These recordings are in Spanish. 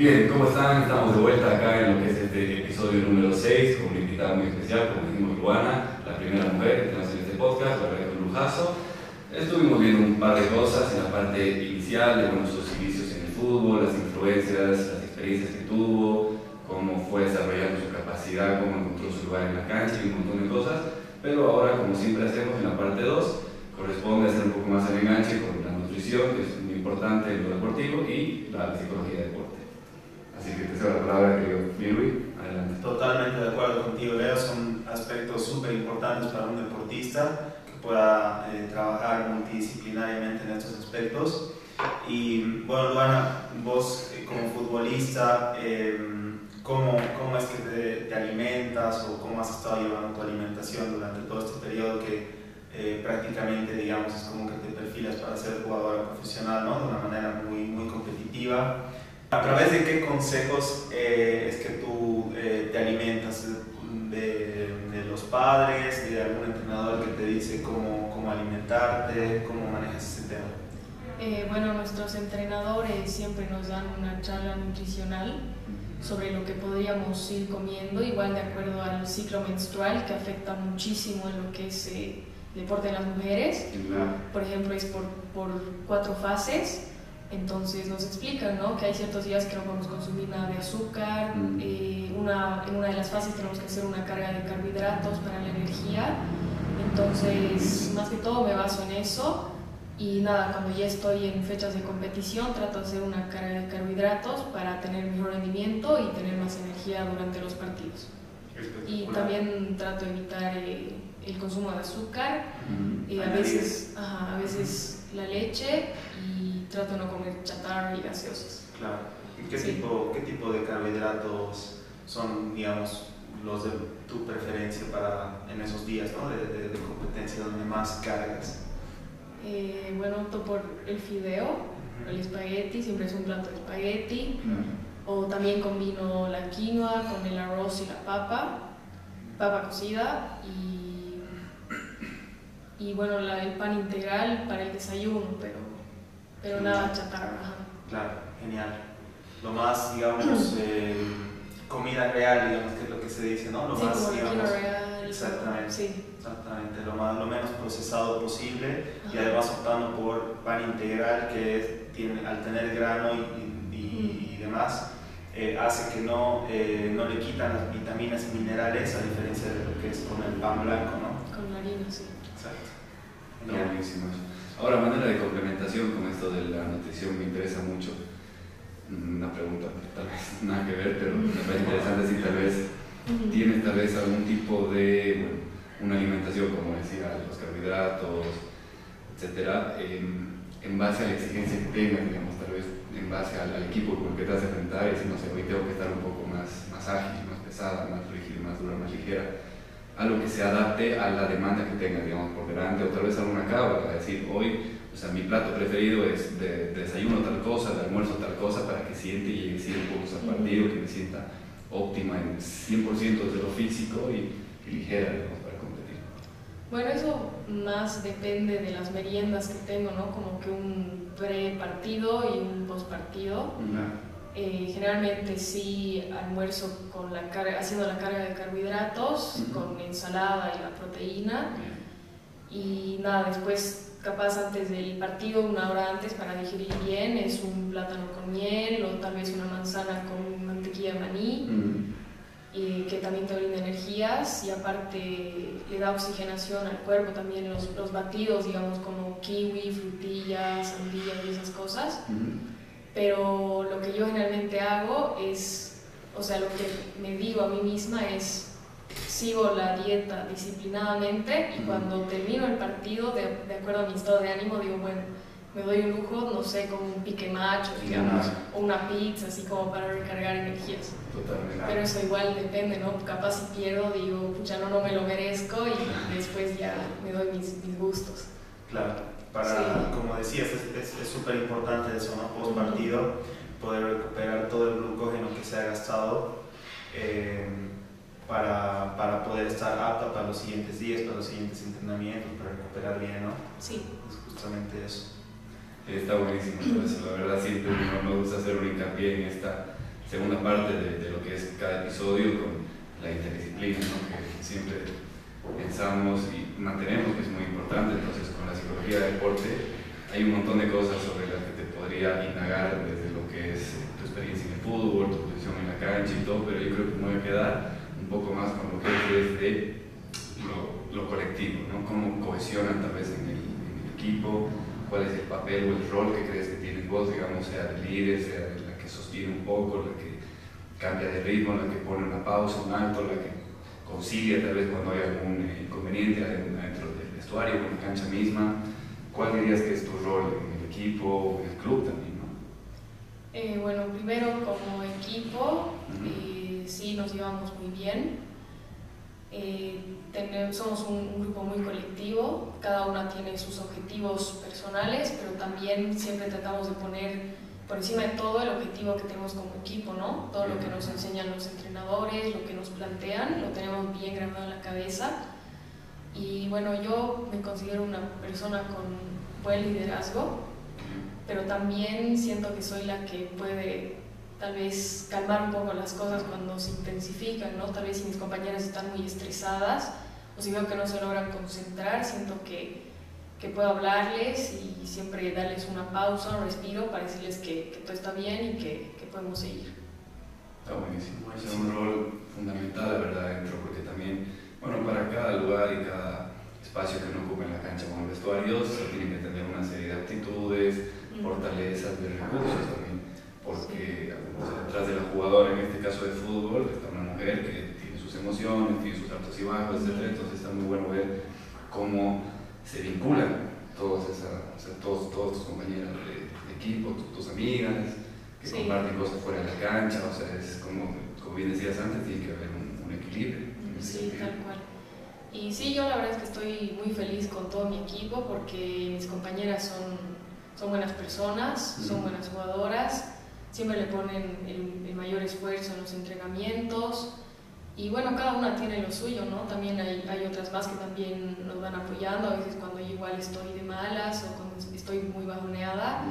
Bien, ¿cómo están? Estamos de vuelta acá en lo que es este episodio número 6 con una invitada muy especial, como dijimos, Luana, la primera mujer que tenemos en este podcast, la verdad que un lujazo. Estuvimos viendo un par de cosas en la parte inicial de bueno, sus inicios en el fútbol, las influencias, las experiencias que tuvo, cómo fue desarrollando su capacidad, cómo encontró su lugar en la cancha y un montón de cosas. Pero ahora, como siempre hacemos en la parte 2, corresponde hacer un poco más el enganche con la nutrición, que es muy importante en lo deportivo, y la psicología de deporte. Así que te cedo la palabra, querido Luis. Adelante. Totalmente de acuerdo contigo, Leo. Son aspectos súper importantes para un deportista pueda eh, trabajar multidisciplinariamente en estos aspectos. Y bueno, Luana, vos eh, como futbolista, em, ¿cómo, ¿cómo, es que te, alimentas o cómo has estado llevando tu alimentación durante todo este periodo que eh, prácticamente, digamos, es como que te perfilas para ser jugadora profesional, ¿no? De una manera muy, muy competitiva. ¿A través de qué consejos es que tú te alimentas? De, de, los padres, de algún entrenador que te dice cómo, cómo alimentarte, cómo manejas ese tema? Eh, bueno, nuestros entrenadores siempre nos dan una charla nutricional sobre lo que podríamos ir comiendo, igual de acuerdo al ciclo menstrual que afecta muchísimo en lo que es eh, deporte de las mujeres. Por ejemplo, es por, por cuatro fases. Entonces nos explican ¿no? que hay ciertos días que no podemos consumir nada de azúcar, mm. eh, una, en una de las fases tenemos que hacer una carga de carbohidratos para la energía, entonces más que todo me baso en eso y nada, cuando ya estoy en fechas de competición trato de hacer una carga de carbohidratos para tener mejor rendimiento y tener más energía durante los partidos. Y también trato de evitar eh, el consumo de azúcar, mm. eh, a, veces, a veces la leche y trato de no comer chatarra y gaseosas. Claro. ¿Qué, tipo, ¿Qué tipo de carbohidratos son, digamos, los de tu preferencia para en esos días ¿no? de, de, competencia donde más cargas? Eh, bueno, opto por el fideo, el espagueti, siempre es un plato de espagueti. O también combino la quinoa con el arroz y la papa, papa cocida y, y bueno, el pan integral para el desayuno, pero pero nada chatarra. Claro, genial. Lo más, digamos, eh, comida real, digamos, que es lo que se dice, ¿no? Lo sí, más, como digamos. Real, exactamente. Sí. Exactamente, lo, más, lo menos procesado posible y además optando por pan integral que tiene, al tener grano y, y, demás eh, hace que no, eh, no le quitan las vitaminas y minerales a diferencia de lo que es con el pan blanco, ¿no? Con la harina, sí. Exacto. Buenísimo Ahora, manera de complementación con esto de la nutrición me interesa mucho. Una pregunta, tal vez nada que ver, pero me parece interesante si tal vez tienes tal vez algún tipo de una alimentación, como decía, los carbohidratos, etcétera, en, en, base a la exigencia que tengas, digamos, tal vez en base al, equipo con el que te vas a enfrentar y decir, no sé, hoy tengo que estar un poco más, más ágil, más pesada, más rígida, más dura, más ligera algo que se adapte a la demanda que tenga, digamos, por delante, o tal vez alguna cava, para decir, hoy, o sea, mi plato preferido es de, desayuno tal cosa, de almuerzo tal cosa, para que siente y llegue 100 puntos al partido, que me sienta óptima en 100% de lo físico y, ligera, digamos, para competir. Bueno, eso más depende de las meriendas que tengo, ¿no? Como que un pre-partido y un post-partido. Eh, generalmente sí almuerzo con la carga, haciendo la carga de carbohidratos, con ensalada y la proteína. Y nada, después capaz antes del partido, una hora antes para digerir bien, es un plátano con miel o tal vez una manzana con mantequilla de maní. y que también te brinda energías y aparte le da oxigenación al cuerpo también los, los batidos, digamos como kiwi, frutillas, sandía y esas cosas pero lo que yo generalmente hago es, o sea, lo que me digo a mí misma es, sigo la dieta disciplinadamente y cuando termino el partido, de, de acuerdo a mi estado de ánimo, digo, bueno, me doy un lujo, no sé, como un pique macho, digamos, o una pizza, así como para recargar energías. Totalmente. Pero eso igual depende, ¿no? Capaz si pierdo, digo, ya no, no me lo merezco y después ya me doy mis, mis gustos. Claro para, como decías, es súper importante eso, ¿no? Post partido, poder recuperar todo el glucógeno que se ha gastado eh, para, para, poder estar apta para los siguientes días, para los siguientes entrenamientos, para recuperar bien, ¿no? Sí. Es justamente eso. Está buenísimo eso, la verdad siempre me gusta hacer un hincapié en esta segunda parte de, lo que es cada episodio con la interdisciplina, que siempre pensamos y mantenemos que es muy importante. Entonces, la psicología del deporte hay un montón de cosas sobre las que te podría indagar desde lo que es tu experiencia en el fútbol, tu posición en la cancha y todo, pero yo creo que me voy a quedar un poco más con lo que es desde lo, colectivo, ¿no? cómo cohesionan tal vez en el, en el equipo, cuál es el papel o el rol que crees que tienes vos, digamos, sea de líder, sea de sostiene un poco, la que cambia de ritmo, la que pone una pausa, un alto, la que concilia tal vez cuando hay algún eh, inconveniente dentro del vestuario, en la cancha misma. ¿Cuál dirías que es tu rol en el equipo, en el club también? ¿no? Eh, bueno, primero como equipo, eh, sí nos llevamos muy bien. Tenemos, somos un, un, grupo muy colectivo, cada una tiene sus objetivos personales, pero también siempre tratamos de poner por encima de todo el objetivo que tenemos como equipo, ¿no? Todo lo que nos enseñan los entrenadores, lo que nos plantean, lo tenemos bien grabado en la cabeza. Y bueno, yo me considero una persona con buen liderazgo, pero también siento que soy la que puede tal vez calmar un poco las cosas cuando se intensifican, ¿no? Tal vez si mis compañeras están muy estresadas o si veo que no se logran concentrar, siento que que puedo hablarles y siempre darles una pausa, un respiro para decirles que, que todo está bien y que, que, podemos seguir. Está buenísimo. Es un rol fundamental, de verdad, dentro, porque también, bueno, para cada lugar y cada espacio que uno ocupa en la cancha como vestuarios, se tiene que tener una serie de actitudes, fortalezas, de recursos también, porque detrás de la jugadora, en este caso de fútbol, está una mujer que tiene sus emociones, tiene sus altos y bajos, etc. Entonces está muy bueno ver cómo se vinculan todos, todos, todos tus compañeros de, equipo, tus, amigas, que comparten cosas fuera de la cancha, o sea, es como, como bien decías antes, tiene que haber un, equilibrio. Sí, tal cual. Y sí, yo la verdad es que estoy muy feliz con todo mi equipo porque mis compañeras son, son buenas personas, son buenas jugadoras, siempre le ponen el, el mayor esfuerzo en los entrenamientos y bueno, cada una tiene lo suyo, ¿no? También hay, hay, otras más que también nos van apoyando, a veces cuando yo igual estoy de malas o cuando estoy muy bajoneada,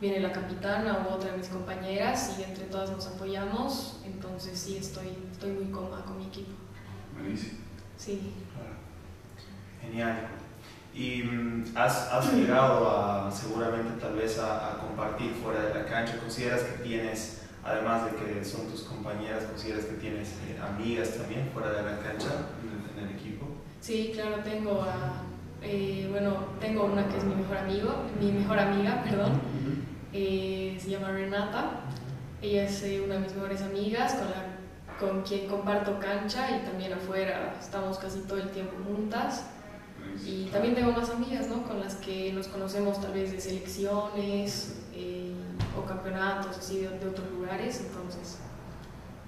viene la capitana o otra de mis compañeras y entre todas nos apoyamos, entonces sí, estoy, estoy muy cómoda con mi equipo. Sí. Genial. Y mm, has, has llegado a, seguramente tal vez a, a compartir fuera de la cancha, ¿consideras que tienes además de que son tus compañeras, consideras que tienes eh, amigas también fuera de la cancha en, el equipo? Sí, claro, tengo eh, bueno, tengo una que es mi mejor amigo, mi mejor amiga, perdón, eh, se llama Renata, ella es una de mis mejores amigas con, la, con quien comparto cancha y también afuera, estamos casi todo el tiempo juntas. Y también tengo más amigas, ¿no? Con las que nos conocemos tal vez de selecciones, o campeonatos así de, otros lugares, entonces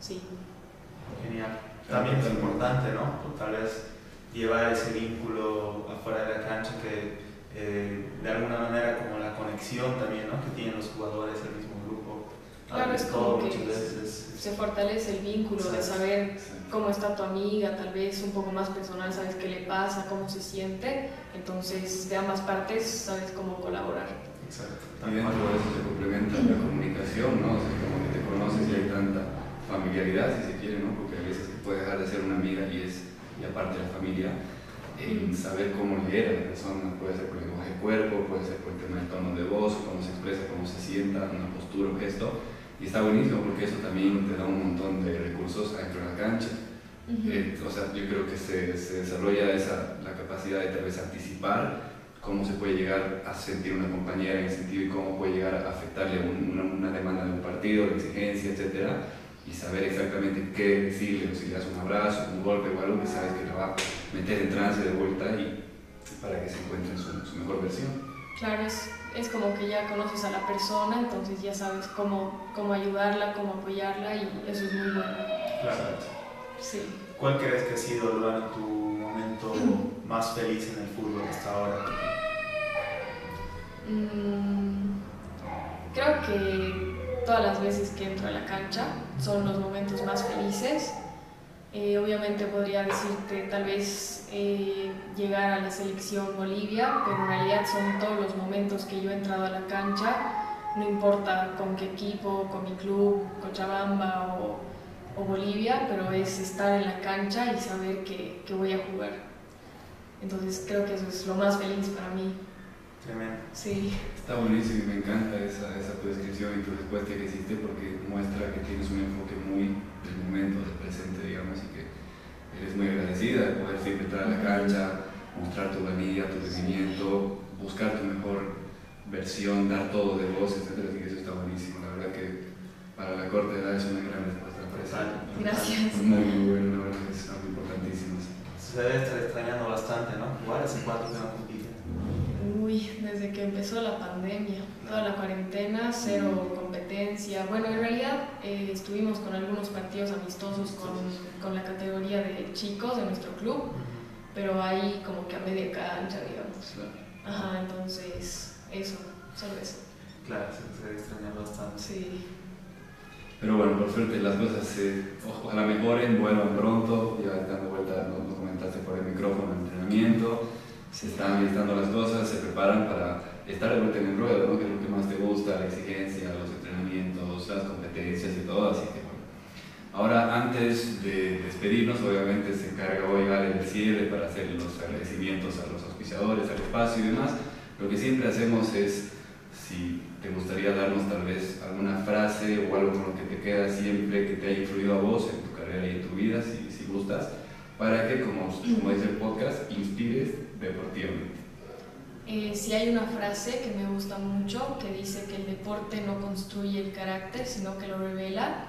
sí. Genial. También es importante, ¿no? Tal vez llevar ese vínculo afuera de la cancha que eh, de alguna manera como la conexión también, ¿no? Que tienen los jugadores del mismo. Claro, es como que se fortalece el vínculo de saber cómo está tu amiga, tal vez un poco más personal, sabes qué le pasa, cómo se siente, entonces de ambas partes sabes cómo colaborar. Exacto. Y dentro de eso se complementa la comunicación, ¿no? O sea, como que te conoces y hay tanta familiaridad, si se quiere, ¿no? Porque a veces puede dejar de ser una amiga y es y aparte la familia, en saber cómo leer a la persona, puede ser por el lenguaje de cuerpo, puede ser por el tema del tono de voz, cómo se expresa, cómo se sienta, una postura, un gesto. Y está buenísimo porque eso también te da un montón de recursos dentro de la cancha. Eh, o sea, yo creo que se, se desarrolla esa, la capacidad de tal vez anticipar cómo se puede llegar a sentir una compañera en el sentido y cómo puede llegar a afectarle una, una, demanda de un partido, de exigencia, etc. Y saber exactamente qué decirle, o si le das un abrazo, un golpe o algo que sabes que la va a meter en trance de vuelta y para que se encuentre en su, mejor versión. Claro, es, es, como que ya conoces a la persona, entonces ya sabes cómo, cómo ayudarla, cómo apoyarla y eso es muy bueno. Claro. Sí. ¿Cuál crees que ha sido, tu momento más feliz en el fútbol hasta ahora? Mm, creo que todas las veces que entro a la cancha son los momentos más felices. Eh, obviamente podría decirte tal vez eh, llegar a la selección Bolivia, pero en realidad son todos los momentos que yo he entrado a la cancha no importa con qué equipo, con mi club, Cochabamba o, o Bolivia, pero es estar en la cancha y saber que, que, voy a jugar. Entonces creo que eso es lo más feliz para mí. Tremendo. Sí. Está buenísimo y me encanta esa, esa tu descripción y tu respuesta que hiciste porque muestra que tienes un enfoque muy del momento, del presente, digamos, y que eres muy agradecida de poder siempre entrar a la cancha, mostrar tu valía, tu crecimiento, buscar tu mejor versión, dar todo de vos, etc. Así que eso está buenísimo. La verdad que para la corte edad es una gran respuesta para eso. Gracias. Muy, muy bueno, la verdad que es algo importantísimo. Se debe estar extrañando bastante, ¿no? Igual hace cuánto que no Uy, desde que empezó la pandemia, toda la cuarentena, cero competencia. Bueno, en realidad eh, estuvimos con algunos partidos amistosos con, con, la categoría de chicos de nuestro club, pero ahí como que a media cancha, digamos. Ajá, entonces, eso, solo eso. Claro, se, se extraña bastante. Sí. Pero bueno, por suerte las cosas se, ojalá mejoren, vuelvan pronto, ya dando vuelta, nos comentaste por el micrófono, el entrenamiento se están listando las cosas, se preparan para estar de vuelta en el ruedo, que es lo que más te gusta, la exigencia, los entrenamientos, las competencias y todo, así que bueno. Ahora, antes de despedirnos, obviamente se encarga hoy Ale del cierre para hacer los agradecimientos a los auspiciadores, al espacio y demás. Lo que siempre hacemos es, si te gustaría darnos tal vez alguna frase o algo con lo que te queda siempre que te haya influido a vos en tu carrera y en tu vida, si, si gustas, para que, como, como dice el podcast, inspires deportivamente? Eh, si hay una frase que me gusta mucho que dice que el deporte no construye el carácter, sino que lo revela,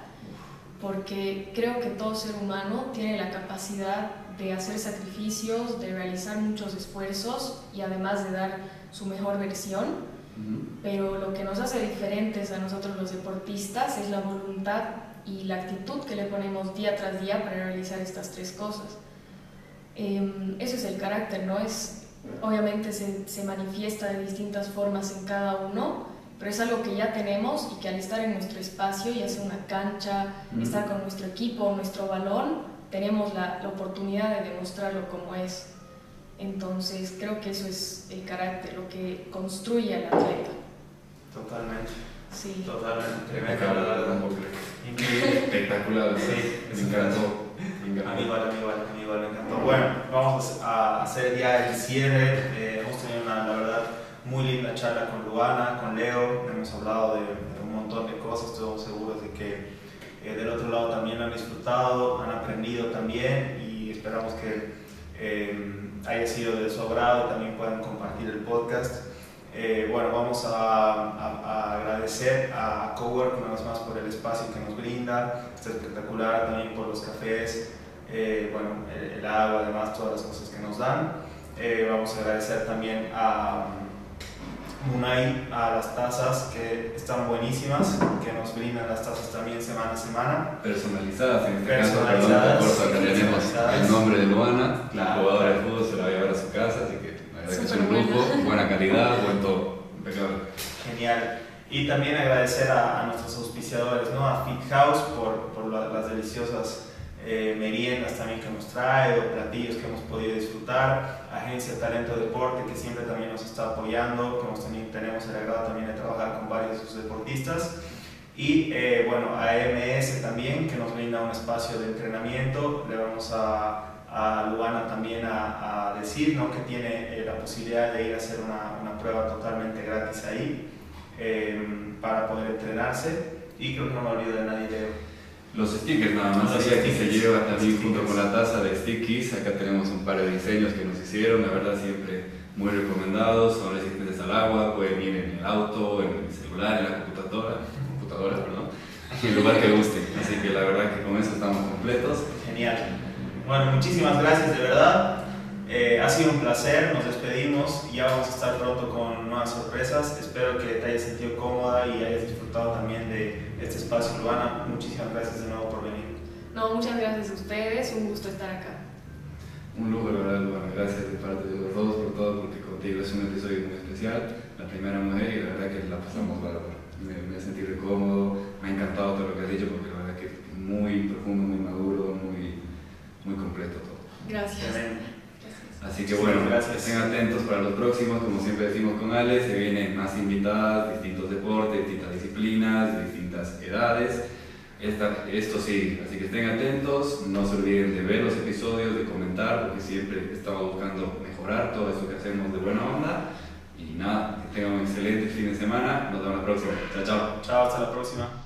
porque creo que todo ser humano tiene la capacidad de hacer sacrificios, de realizar muchos esfuerzos y además de dar su mejor versión. Pero lo que nos hace diferentes a nosotros los deportistas es la voluntad y la actitud que le ponemos día tras día para realizar estas tres cosas. Eh, eso es el carácter, ¿no? Es, obviamente se, se, manifiesta de distintas formas en cada uno, pero es algo que ya tenemos y que al estar en nuestro espacio, ya sea una cancha, estar con nuestro equipo, nuestro balón, tenemos la, la, oportunidad de demostrarlo como es. Entonces creo que eso es el carácter, lo que construye al atleta. Totalmente. Sí. Totalmente. Tremendo. Espectacular. Sí, me encantó. A mí igual, a mí igual, a mí igual me encantó. Bueno, vamos a hacer ya el cierre. Eh, hemos tenido una, la verdad, muy linda charla con Luana, con Leo. Hemos hablado de, de un montón de cosas. Estamos seguros de que eh, del otro lado también han disfrutado, han aprendido también y esperamos que eh, haya sido de su agrado. También puedan compartir el podcast. Eh, bueno, vamos a, a, a, agradecer a Cowork una vez más por el espacio que nos brinda, está espectacular también por los cafés, eh, bueno, el, el, agua, además todas las cosas que nos dan. Eh, vamos a agradecer también a Munay, a las tazas que están buenísimas, que nos brindan las tazas también semana a semana. Personalizadas, en este caso, perdón, tenemos el nombre de Luana, la jugadora de fútbol se la va a llevar a su casa, así que un lujo, buena calidad, buen todo, impecable. Genial. Y también agradecer a, a, nuestros auspiciadores, ¿no? a Fit House por, por la, las deliciosas eh, meriendas también que hemos traído, platillos que hemos podido disfrutar, Agencia Talento Deporte que siempre también nos está apoyando, que hemos tenido, tenemos el agrado también de trabajar con varios de sus deportistas. Y eh, bueno, AMS también, que nos brinda un espacio de entrenamiento. Le vamos a a Luana también a, a decir ¿no? que tiene eh, la posibilidad de ir a hacer una, una prueba totalmente gratis ahí eh, para poder entrenarse y creo que no me olvido de nadie Leo. Los stickers nada más, Los así aquí se stickers, lleva también stickers. junto con la taza de stickies, acá tenemos un par de diseños que nos hicieron, la verdad siempre muy recomendados, son resistentes al agua, pueden ir en el auto, en el celular, en la computadora, computadora perdón, en el lugar que guste, así que la verdad que con eso estamos completos. Genial. Bueno, muchísimas gracias de verdad. Eh, ha sido un placer, nos despedimos y ya vamos a estar pronto con nuevas sorpresas. Espero que te hayas sentido cómoda y hayas disfrutado también de este espacio, Luana. Muchísimas gracias de nuevo por venir. No, muchas gracias a ustedes, un gusto estar acá. Un lujo, la verdad, Luana. Gracias de parte de los dos por todo, porque contigo es un episodio muy especial, la primera mujer, y la verdad que la pasamos bárbaro. Me, me he sentido cómodo, me ha encantado todo lo que has dicho, porque la verdad que es muy profundo, muy maduro, muy, muy completo todo. Gracias. Amén. Así que bueno, Gracias. estén atentos para los próximos, como siempre decimos con Ale, se vienen más invitadas, distintos deporte, distintas disciplinas, distintas edades. Esta, esto sí, así que estén atentos, no se olviden de ver los episodios, de comentar, porque siempre estamos buscando mejorar todo eso que hacemos de buena onda. Y nada, que tengan un excelente fin de semana, nos vemos la próxima. Chao, chao. Chao, hasta la próxima.